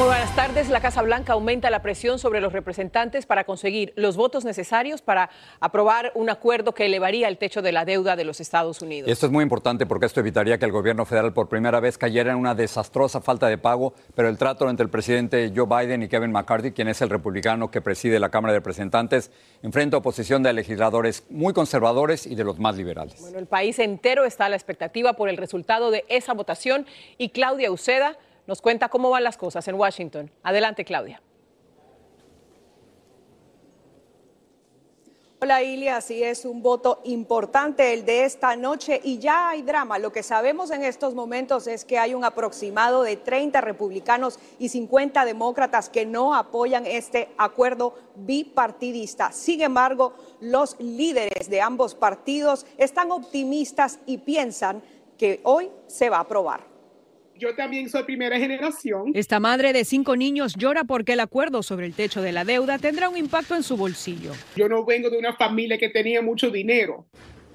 Muy buenas tardes. La Casa Blanca aumenta la presión sobre los representantes para conseguir los votos necesarios para aprobar un acuerdo que elevaría el techo de la deuda de los Estados Unidos. Esto es muy importante porque esto evitaría que el gobierno federal por primera vez cayera en una desastrosa falta de pago, pero el trato entre el presidente Joe Biden y Kevin McCarthy, quien es el republicano que preside la Cámara de Representantes, enfrenta oposición de legisladores muy conservadores y de los más liberales. Bueno, el país entero está a la expectativa por el resultado de esa votación y Claudia Uceda nos cuenta cómo van las cosas en Washington. Adelante, Claudia. Hola Ilia, así es un voto importante el de esta noche y ya hay drama. Lo que sabemos en estos momentos es que hay un aproximado de 30 republicanos y 50 demócratas que no apoyan este acuerdo bipartidista. Sin embargo, los líderes de ambos partidos están optimistas y piensan que hoy se va a aprobar yo también soy primera generación. Esta madre de cinco niños llora porque el acuerdo sobre el techo de la deuda tendrá un impacto en su bolsillo. Yo no vengo de una familia que tenía mucho dinero.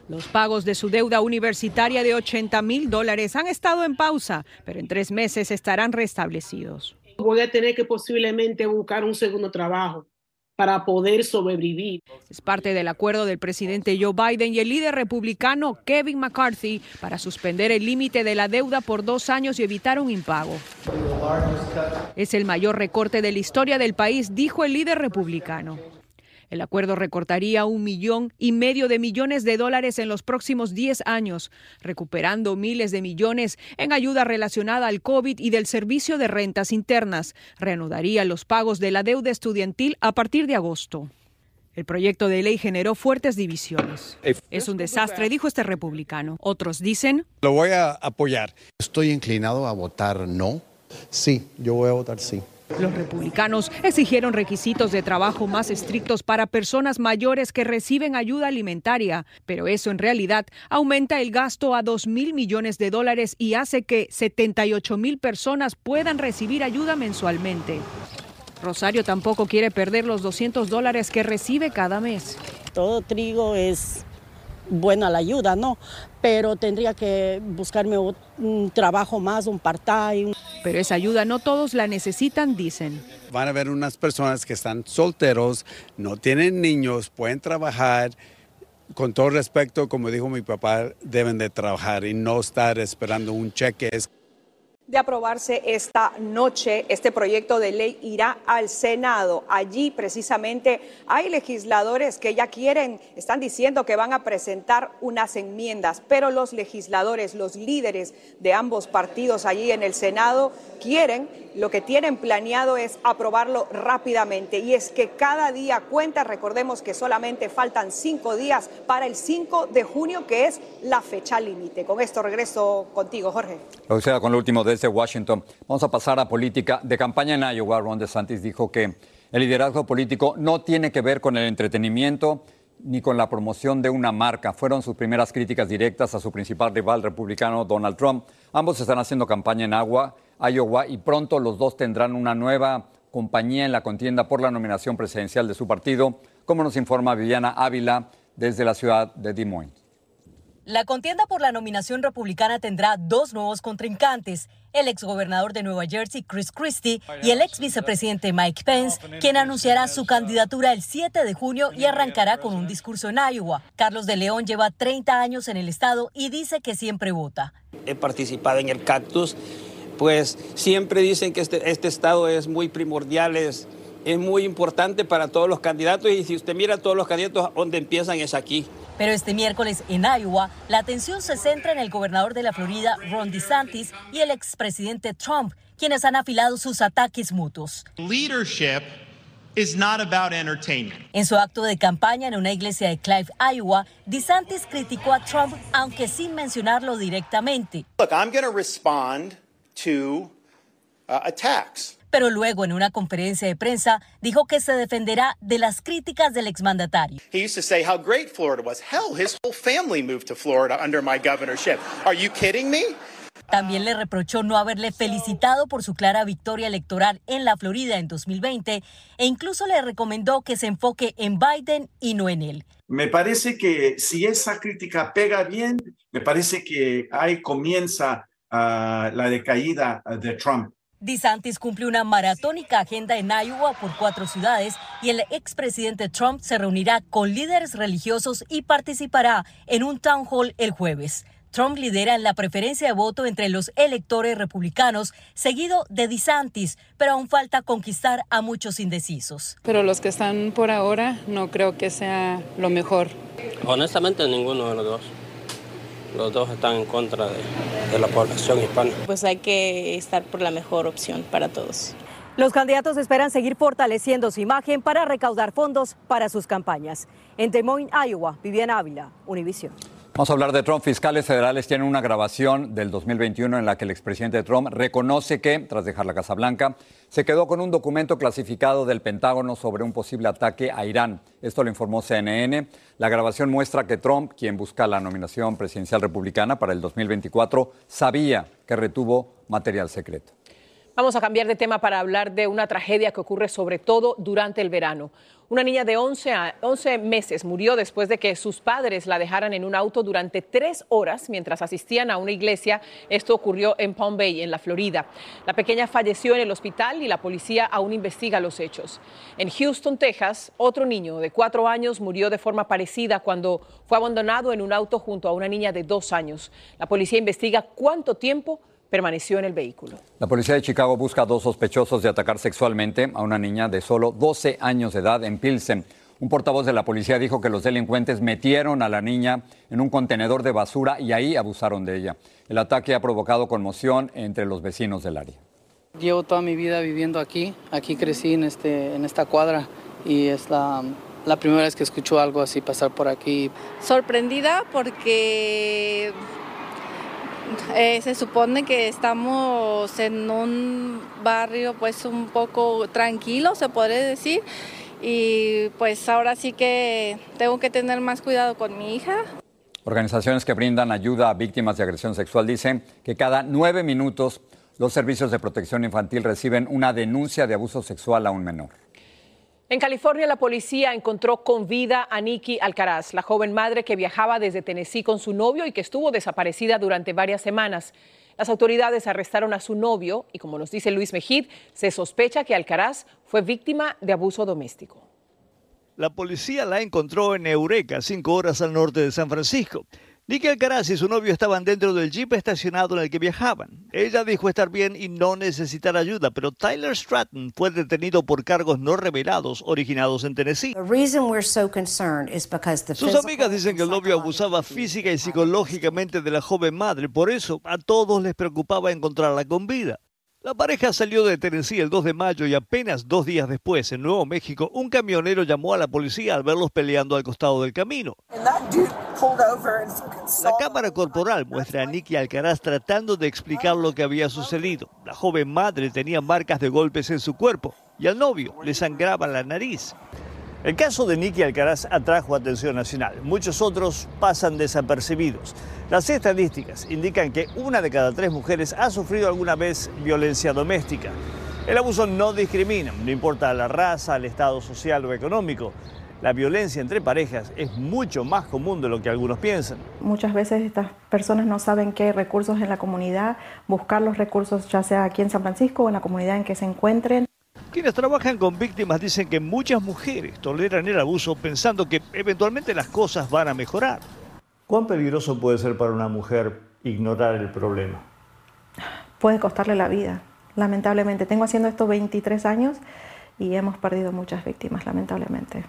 Los pagos de su deuda universitaria de 80 mil dólares han estado en pausa, pero en tres meses estarán restablecidos. Voy a tener que posiblemente buscar un segundo trabajo para poder sobrevivir. Es parte del acuerdo del presidente Joe Biden y el líder republicano Kevin McCarthy para suspender el límite de la deuda por dos años y evitar un impago. Es el mayor recorte de la historia del país, dijo el líder republicano. El acuerdo recortaría un millón y medio de millones de dólares en los próximos 10 años, recuperando miles de millones en ayuda relacionada al COVID y del servicio de rentas internas. Reanudaría los pagos de la deuda estudiantil a partir de agosto. El proyecto de ley generó fuertes divisiones. Es un desastre, dijo este republicano. Otros dicen... Lo voy a apoyar. Estoy inclinado a votar no. Sí, yo voy a votar sí. Los republicanos exigieron requisitos de trabajo más estrictos para personas mayores que reciben ayuda alimentaria, pero eso en realidad aumenta el gasto a 2 mil millones de dólares y hace que 78 mil personas puedan recibir ayuda mensualmente. Rosario tampoco quiere perder los 200 dólares que recibe cada mes. Todo trigo es buena la ayuda, ¿no? Pero tendría que buscarme un trabajo más, un part-time. Pero esa ayuda no todos la necesitan, dicen. Van a haber unas personas que están solteros, no tienen niños, pueden trabajar. Con todo respeto, como dijo mi papá, deben de trabajar y no estar esperando un cheque de aprobarse esta noche, este proyecto de ley irá al Senado. Allí precisamente hay legisladores que ya quieren, están diciendo que van a presentar unas enmiendas, pero los legisladores, los líderes de ambos partidos allí en el Senado quieren lo que tienen planeado es aprobarlo rápidamente. Y es que cada día cuenta, recordemos que solamente faltan cinco días para el 5 de junio, que es la fecha límite. Con esto regreso contigo, Jorge. O sea, con lo último desde Washington. Vamos a pasar a política. De campaña en Iowa, Ron DeSantis dijo que el liderazgo político no tiene que ver con el entretenimiento ni con la promoción de una marca. Fueron sus primeras críticas directas a su principal rival republicano, Donald Trump. Ambos están haciendo campaña en Agua, Iowa y pronto los dos tendrán una nueva compañía en la contienda por la nominación presidencial de su partido, como nos informa Viviana Ávila desde la ciudad de Des Moines. La contienda por la nominación republicana tendrá dos nuevos contrincantes, el exgobernador de Nueva Jersey, Chris Christie, y el ex vicepresidente Mike Pence, quien anunciará su candidatura el 7 de junio y arrancará con un discurso en Iowa. Carlos de León lleva 30 años en el estado y dice que siempre vota. He participado en el Cactus, pues siempre dicen que este, este estado es muy primordial, es, es muy importante para todos los candidatos y si usted mira todos los candidatos, donde empiezan es aquí. Pero este miércoles en Iowa, la atención se centra en el gobernador de la Florida, Ron DeSantis, y el expresidente Trump, quienes han afilado sus ataques mutuos. Leadership is not about entertainment. En su acto de campaña en una iglesia de Clive, Iowa, DeSantis criticó a Trump, aunque sin mencionarlo directamente. Look, I'm going to respond to uh, attacks. Pero luego, en una conferencia de prensa, dijo que se defenderá de las críticas del exmandatario. He used to say how great Florida was. Hell, his whole family moved to Florida under my governorship. Are you kidding me? También le reprochó no haberle felicitado por su clara victoria electoral en la Florida en 2020 e incluso le recomendó que se enfoque en Biden y no en él. Me parece que si esa crítica pega bien, me parece que ahí comienza uh, la decaída de Trump. DeSantis cumple una maratónica agenda en Iowa por cuatro ciudades y el expresidente Trump se reunirá con líderes religiosos y participará en un town hall el jueves. Trump lidera en la preferencia de voto entre los electores republicanos, seguido de DeSantis, pero aún falta conquistar a muchos indecisos. Pero los que están por ahora no creo que sea lo mejor. Honestamente, ninguno de los dos los dos están en contra de, de, la población hispana. Pues hay que estar por la mejor opción para todos. Los candidatos esperan seguir fortaleciendo su imagen para recaudar fondos para sus campañas. En Des Moines, Iowa, Viviana Ávila, Univision. Vamos a hablar de Trump. Fiscales federales tienen una grabación del 2021 en la que el expresidente Trump reconoce que, tras dejar la Casa Blanca, se quedó con un documento clasificado del Pentágono sobre un posible ataque a Irán. Esto lo informó CNN. La grabación muestra que Trump, quien busca la nominación presidencial republicana para el 2024, sabía que retuvo material secreto. Vamos a cambiar de tema para hablar de una tragedia que ocurre sobre todo durante el verano. Una niña de 11, a 11, meses murió después de que sus padres la dejaran en un auto durante tres horas mientras asistían a una iglesia. Esto ocurrió en Palm Bay, en la Florida. La pequeña falleció en el hospital y la policía aún investiga los hechos. En Houston, Texas, otro niño de cuatro años murió de forma parecida cuando fue abandonado en un auto junto a una niña de dos años. La policía investiga cuánto tiempo permaneció en el vehículo. La policía de Chicago busca a dos sospechosos de atacar sexualmente a una niña de solo 12 años de edad en Pilsen. Un portavoz de la policía dijo que los delincuentes metieron a la niña en un contenedor de basura y ahí abusaron de ella. El ataque ha provocado conmoción entre los vecinos del área. Llevo toda mi vida viviendo aquí, aquí crecí en, este, en esta cuadra y es la, la primera vez que escucho algo así pasar por aquí. Sorprendida porque eh, se supone que estamos en un barrio pues un poco tranquilo, se podría decir, y pues ahora sí que tengo que tener más cuidado con mi hija. Organizaciones que brindan ayuda a víctimas de agresión sexual dicen que cada nueve minutos los servicios de protección infantil reciben una denuncia de abuso sexual a un menor. En California, la policía encontró con vida a Nikki Alcaraz, la joven madre que viajaba desde Tennessee con su novio y que estuvo desaparecida durante varias semanas. Las autoridades arrestaron a su novio y, como nos dice Luis Mejid, se sospecha que Alcaraz fue víctima de abuso doméstico. La policía la encontró en Eureka, cinco horas al norte de San Francisco. Nicky Alcaraz y su novio estaban dentro del jeep estacionado en el que viajaban. Ella dijo estar bien y no necesitar ayuda, pero Tyler Stratton fue detenido por cargos no revelados originados en Tennessee. Sus amigas dicen que el novio abusaba física y psicológicamente de la joven madre, por eso a todos les preocupaba encontrarla con vida. La pareja salió de Tennessee el 2 de mayo y apenas dos días después, en Nuevo México, un camionero llamó a la policía al verlos peleando al costado del camino. La cámara corporal muestra a Nicky Alcaraz tratando de explicar lo que había sucedido. La joven madre tenía marcas de golpes en su cuerpo y al novio le sangraba la nariz. El caso de Nicky Alcaraz atrajo atención nacional. Muchos otros pasan desapercibidos. Las estadísticas indican que una de cada tres mujeres ha sufrido alguna vez violencia doméstica. El abuso no discrimina, no importa la raza, el estado social o económico. La violencia entre parejas es mucho más común de lo que algunos piensan. Muchas veces estas personas no saben qué hay recursos en la comunidad, buscar los recursos ya sea aquí en San Francisco o en la comunidad en que se encuentren. Quienes trabajan con víctimas dicen que muchas mujeres toleran el abuso pensando que eventualmente las cosas van a mejorar. ¿Cuán peligroso puede ser para una mujer ignorar el problema? Puede costarle la vida, lamentablemente. Tengo haciendo esto 23 años y hemos perdido muchas víctimas, lamentablemente.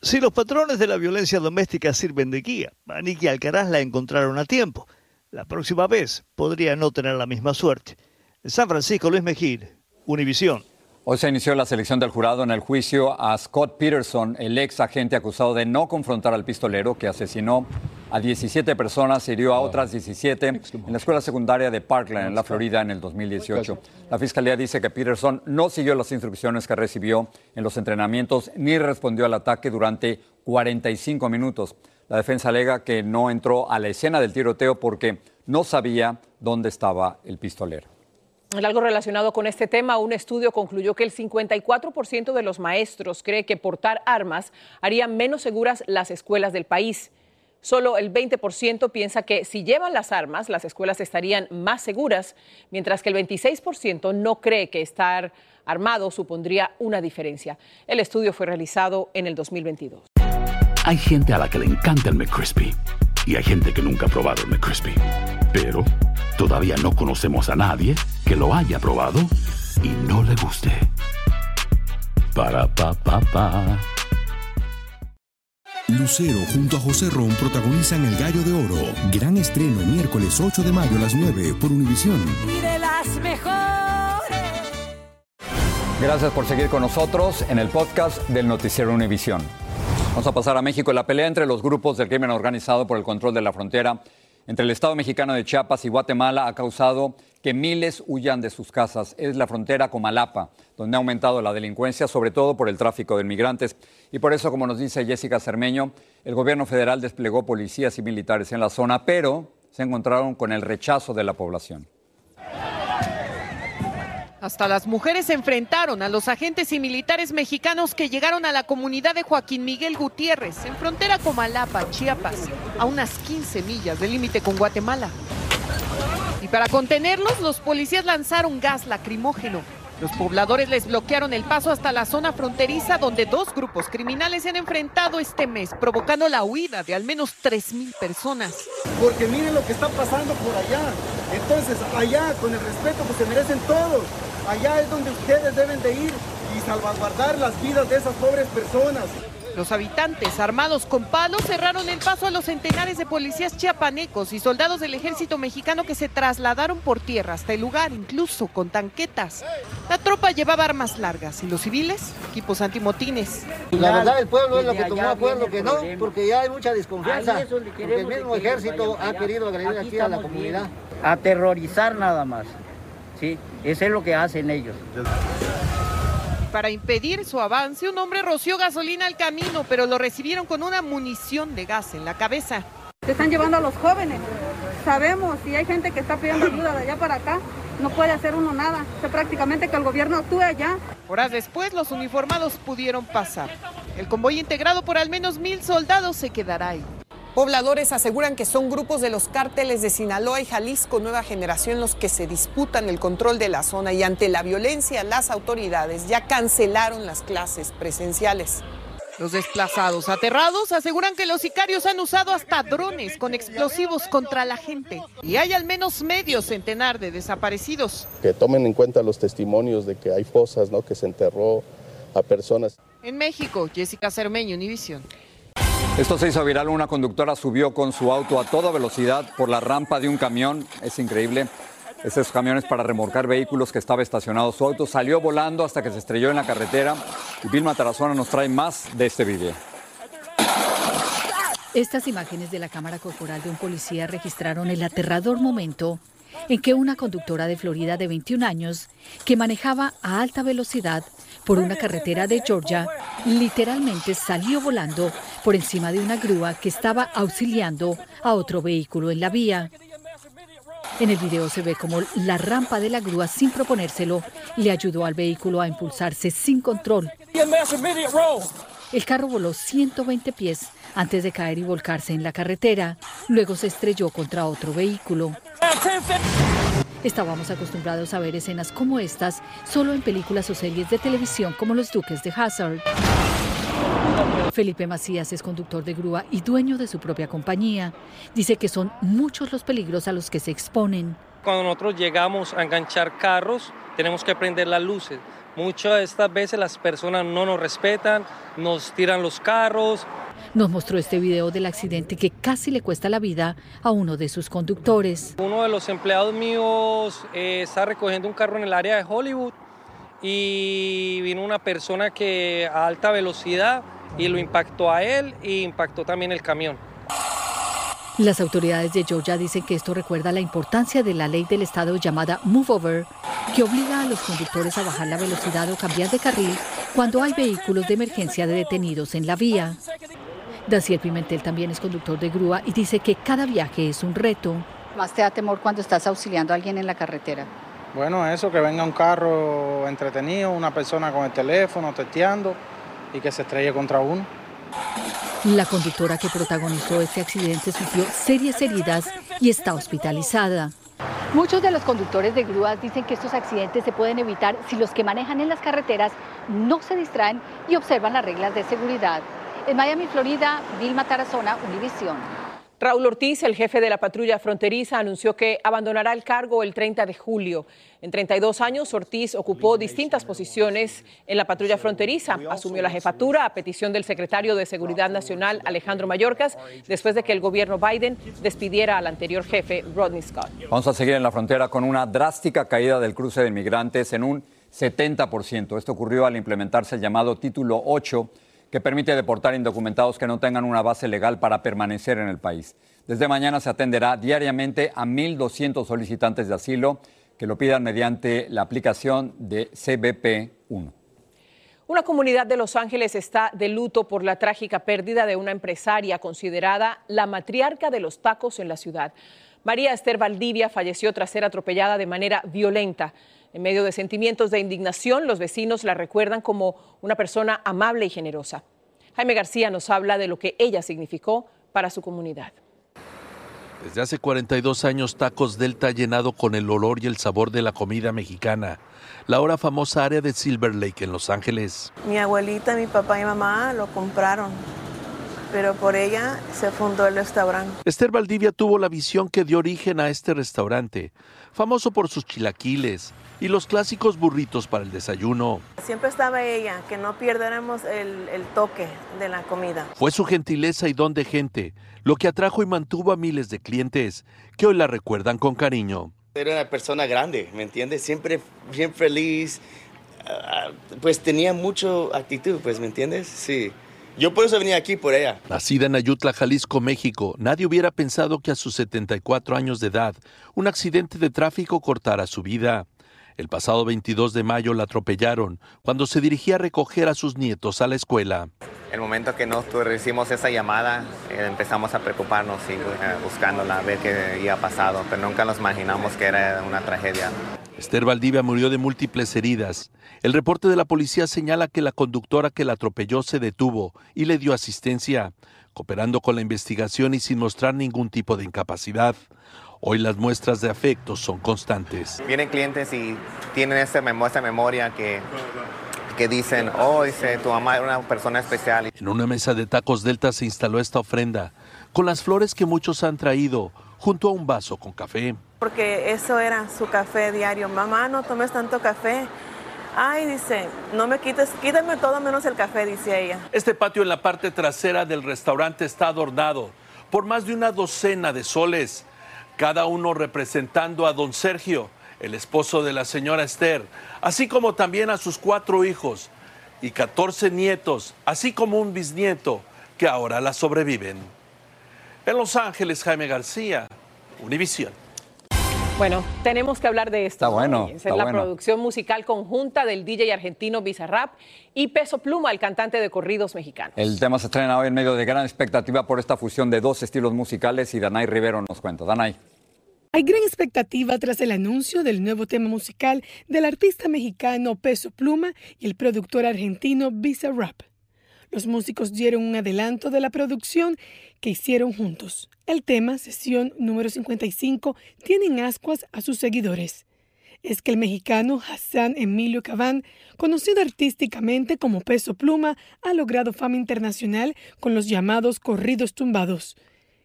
Si los patrones de la violencia doméstica sirven de guía, a Nicky Alcaraz la encontraron a tiempo. La próxima vez podría no tener la misma suerte. En San Francisco, Luis Mejir, Univisión. Hoy se inició la selección del jurado en el juicio a Scott Peterson, el ex agente acusado de no confrontar al pistolero que asesinó a 17 personas y hirió a otras 17 en la escuela secundaria de Parkland, en la Florida, en el 2018. La fiscalía dice que Peterson no siguió las instrucciones que recibió en los entrenamientos ni respondió al ataque durante 45 minutos. La defensa alega que no entró a la escena del tiroteo porque no sabía dónde estaba el pistolero. Algo relacionado con este tema, un estudio concluyó que el 54% de los maestros cree que portar armas haría menos seguras las escuelas del país. Solo el 20% piensa que si llevan las armas, las escuelas estarían más seguras, mientras que el 26% no cree que estar armado supondría una diferencia. El estudio fue realizado en el 2022. Hay gente a la que le encanta el McCrispy y hay gente que nunca ha probado el McCrispy. Pero todavía no conocemos a nadie que lo haya probado y no le guste. Para pa pa pa. Lucero junto a José Ron protagonizan El Gallo de Oro. Gran estreno miércoles 8 de mayo a las 9 por Univisión. Y de las mejores. Gracias por seguir con nosotros en el podcast del Noticiero Univisión. Vamos a pasar a México. La pelea entre los grupos del crimen organizado por el control de la frontera entre el Estado mexicano de Chiapas y Guatemala ha causado que miles huyan de sus casas. Es la frontera con Malapa, donde ha aumentado la delincuencia, sobre todo por el tráfico de migrantes. Y por eso, como nos dice Jessica Cermeño, el gobierno federal desplegó policías y militares en la zona, pero se encontraron con el rechazo de la población. Hasta las mujeres se enfrentaron a los agentes y militares mexicanos que llegaron a la comunidad de Joaquín Miguel Gutiérrez, en frontera con Malapa, Chiapas, a unas 15 millas del límite con Guatemala. Y para contenerlos, los policías lanzaron gas lacrimógeno. Los pobladores les bloquearon el paso hasta la zona fronteriza donde dos grupos criminales se han enfrentado este mes, provocando la huida de al menos 3.000 personas. Porque miren lo que está pasando por allá. Entonces, allá, con el respeto que se merecen todos, allá es donde ustedes deben de ir y salvaguardar las vidas de esas pobres personas. Los habitantes, armados con palos, cerraron el paso a los centenares de policías chiapanecos y soldados del ejército mexicano que se trasladaron por tierra hasta el lugar, incluso con tanquetas. La tropa llevaba armas largas y los civiles, equipos antimotines. La verdad, el pueblo es lo que tomó acuerdo que no, porque ya hay mucha desconfianza, porque el mismo ejército ha querido agredir aquí a la comunidad. Aterrorizar nada más, ¿sí? Eso es lo que hacen ellos. Para impedir su avance, un hombre roció gasolina al camino, pero lo recibieron con una munición de gas en la cabeza. Se están llevando a los jóvenes. Sabemos si hay gente que está pidiendo ayuda de allá para acá, no puede hacer uno nada. O sea, prácticamente que el gobierno actúe allá. Horas después, los uniformados pudieron pasar. El convoy integrado por al menos mil soldados se quedará ahí. Pobladores aseguran que son grupos de los cárteles de Sinaloa y Jalisco Nueva Generación los que se disputan el control de la zona y ante la violencia las autoridades ya cancelaron las clases presenciales. Los desplazados aterrados aseguran que los sicarios han usado hasta drones con explosivos contra la gente y hay al menos medio centenar de desaparecidos. Que tomen en cuenta los testimonios de que hay fosas, ¿no? que se enterró a personas. En México, Jessica Cermeño, Univisión. Esto se hizo viral. Una conductora subió con su auto a toda velocidad por la rampa de un camión. Es increíble. esos camiones para remolcar vehículos que estaba estacionado. Su auto salió volando hasta que se estrelló en la carretera. Y Vilma Tarazona nos trae más de este video. Estas imágenes de la cámara corporal de un policía registraron el aterrador momento en que una conductora de Florida de 21 años, que manejaba a alta velocidad por una carretera de Georgia, literalmente salió volando por encima de una grúa que estaba auxiliando a otro vehículo en la vía. En el video se ve como la rampa de la grúa, sin proponérselo, le ayudó al vehículo a impulsarse sin control. El carro voló 120 pies antes de caer y volcarse en la carretera. Luego se estrelló contra otro vehículo. Estábamos acostumbrados a ver escenas como estas solo en películas o series de televisión como Los Duques de Hazard. Felipe Macías es conductor de grúa y dueño de su propia compañía. Dice que son muchos los peligros a los que se exponen. Cuando nosotros llegamos a enganchar carros, tenemos que prender las luces. Muchas de estas veces las personas no nos respetan, nos tiran los carros. Nos mostró este video del accidente que casi le cuesta la vida a uno de sus conductores. Uno de los empleados míos eh, está recogiendo un carro en el área de Hollywood y vino una persona que a alta velocidad y lo impactó a él e impactó también el camión. Las autoridades de Georgia dicen que esto recuerda la importancia de la ley del estado llamada Move Over, que obliga a los conductores a bajar la velocidad o cambiar de carril cuando hay vehículos de emergencia de detenidos en la vía. Daciel Pimentel también es conductor de grúa y dice que cada viaje es un reto. ¿Más te da temor cuando estás auxiliando a alguien en la carretera? Bueno, eso, que venga un carro entretenido, una persona con el teléfono testeando y que se estrelle contra uno. La conductora que protagonizó este accidente sufrió serias heridas y está hospitalizada. Muchos de los conductores de grúas dicen que estos accidentes se pueden evitar si los que manejan en las carreteras no se distraen y observan las reglas de seguridad. En Miami, Florida, Vilma Tarazona, Univisión. Raúl Ortiz, el jefe de la patrulla fronteriza, anunció que abandonará el cargo el 30 de julio. En 32 años, Ortiz ocupó distintas posiciones en la patrulla fronteriza. Asumió la jefatura a petición del secretario de Seguridad Nacional, Alejandro Mayorkas, después de que el gobierno Biden despidiera al anterior jefe, Rodney Scott. Vamos a seguir en la frontera con una drástica caída del cruce de inmigrantes en un 70%. Esto ocurrió al implementarse el llamado Título 8 que permite deportar indocumentados que no tengan una base legal para permanecer en el país. Desde mañana se atenderá diariamente a 1.200 solicitantes de asilo que lo pidan mediante la aplicación de CBP-1. Una comunidad de Los Ángeles está de luto por la trágica pérdida de una empresaria considerada la matriarca de los tacos en la ciudad. María Esther Valdivia falleció tras ser atropellada de manera violenta. En medio de sentimientos de indignación, los vecinos la recuerdan como una persona amable y generosa. Jaime García nos habla de lo que ella significó para su comunidad. Desde hace 42 años, Tacos Delta ha llenado con el olor y el sabor de la comida mexicana la ahora famosa área de Silver Lake en Los Ángeles. Mi abuelita, mi papá y mamá lo compraron, pero por ella se fundó el restaurante. Esther Valdivia tuvo la visión que dio origen a este restaurante, famoso por sus chilaquiles, y los clásicos burritos para el desayuno. Siempre estaba ella, que no perdiéramos el, el, toque de la comida. Fue su gentileza y don de gente lo que atrajo y mantuvo a miles de clientes que hoy la recuerdan con cariño. Era una persona grande, ¿me entiendes? Siempre bien feliz, pues tenía mucho actitud, pues, ¿me entiendes? Sí. Yo por eso venía aquí, por ella. Nacida en Ayutla, Jalisco, México, nadie hubiera pensado que a sus 74 años de edad un accidente de tráfico cortara su vida. El pasado 22 de mayo la atropellaron cuando se dirigía a recoger a sus nietos a la escuela. El momento que nosotros recibimos esa llamada, eh, empezamos a preocuparnos y eh, buscándola, a ver qué había pasado, pero nunca nos imaginamos que era una tragedia. Esther Valdivia murió de múltiples heridas. El reporte de la policía señala que la conductora que la atropelló se detuvo y le dio asistencia, cooperando con la investigación y sin mostrar ningún tipo de incapacidad. Hoy las muestras de afecto son constantes. Vienen clientes y tienen esa memoria, memoria que, que dicen, oh, dice, tu mamá era una persona especial. En una mesa de tacos Delta se instaló esta ofrenda, con las flores que muchos han traído, junto a un vaso con café. Porque eso era su café diario. Mamá, no tomes tanto café. Ay, dice, no me quites, quítame todo menos el café, dice ella. Este patio en la parte trasera del restaurante está adornado por más de una docena de soles cada uno representando a don Sergio, el esposo de la señora Esther, así como también a sus cuatro hijos y 14 nietos, así como un bisnieto que ahora la sobreviven. En Los Ángeles, Jaime García, Univisión. Bueno, tenemos que hablar de esto. Está bueno. Es está la bueno. producción musical conjunta del DJ argentino Bizarrap y Peso Pluma, el cantante de corridos mexicanos. El tema se estrena hoy en medio de gran expectativa por esta fusión de dos estilos musicales y Danay Rivero nos cuenta. Danay. Hay gran expectativa tras el anuncio del nuevo tema musical del artista mexicano Peso Pluma y el productor argentino Bizarrap. Los músicos dieron un adelanto de la producción que hicieron juntos. El tema, sesión número 55, tiene en ascuas a sus seguidores. Es que el mexicano Hassan Emilio Cabán, conocido artísticamente como Peso Pluma, ha logrado fama internacional con los llamados corridos tumbados,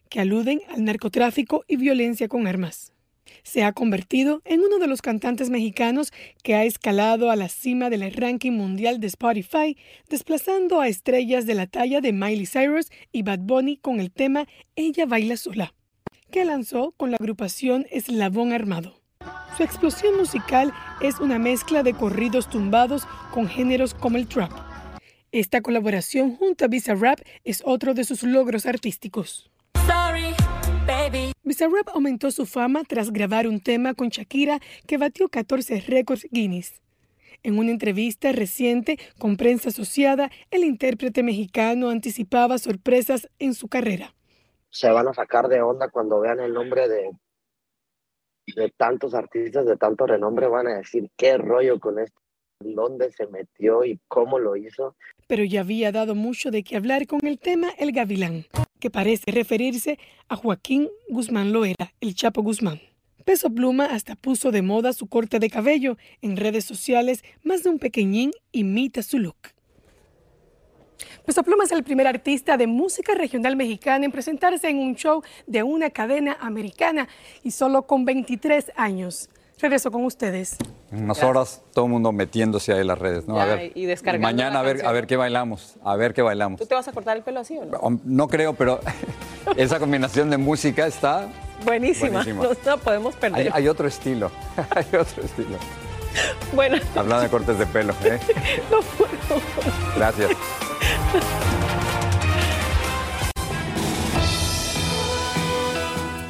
que aluden al narcotráfico y violencia con armas. Se ha convertido en uno de los cantantes mexicanos que ha escalado a la cima del ranking mundial de Spotify, desplazando a estrellas de la talla de Miley Cyrus y Bad Bunny con el tema Ella baila sola, que lanzó con la agrupación Eslabón Armado. Su explosión musical es una mezcla de corridos tumbados con géneros como el trap. Esta colaboración junto a Bizarrap es otro de sus logros artísticos. Bizarrap aumentó su fama tras grabar un tema con Shakira que batió 14 récords Guinness. En una entrevista reciente con prensa asociada, el intérprete mexicano anticipaba sorpresas en su carrera. se van a sacar de onda cuando vean el nombre de, de tantos artistas de tanto renombre, van a decir qué rollo con esto, dónde se metió y cómo lo hizo. Pero ya había dado mucho de qué hablar con el tema El Gavilán, que parece referirse a Joaquín Guzmán Loera, el Chapo Guzmán. Peso Pluma hasta puso de moda su corte de cabello. En redes sociales, más de un pequeñín imita su look. Peso Pluma es el primer artista de música regional mexicana en presentarse en un show de una cadena americana y solo con 23 años. Regreso con ustedes. En unas horas todo el mundo metiéndose ahí en las redes. ¿no? Ya, a ver, y descargando mañana la a ver, canción. a ver qué bailamos. A ver qué bailamos. ¿Tú te vas a cortar el pelo así o no? No creo, pero esa combinación de música está. Buenísima. Buenísima. No, no podemos perder. Hay, hay otro estilo. hay otro estilo. Bueno, Hablando de cortes de pelo. ¿eh? no puedo. Gracias.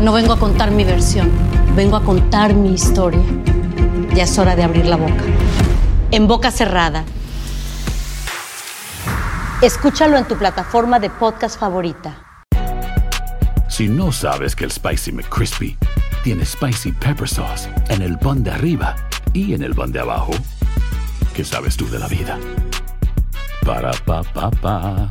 No vengo a contar mi versión, vengo a contar mi historia. Ya es hora de abrir la boca. En boca cerrada. Escúchalo en tu plataforma de podcast favorita. Si no sabes que el Spicy McCrispy tiene Spicy Pepper Sauce en el pan de arriba y en el pan de abajo, ¿qué sabes tú de la vida? Para, pa, pa, pa.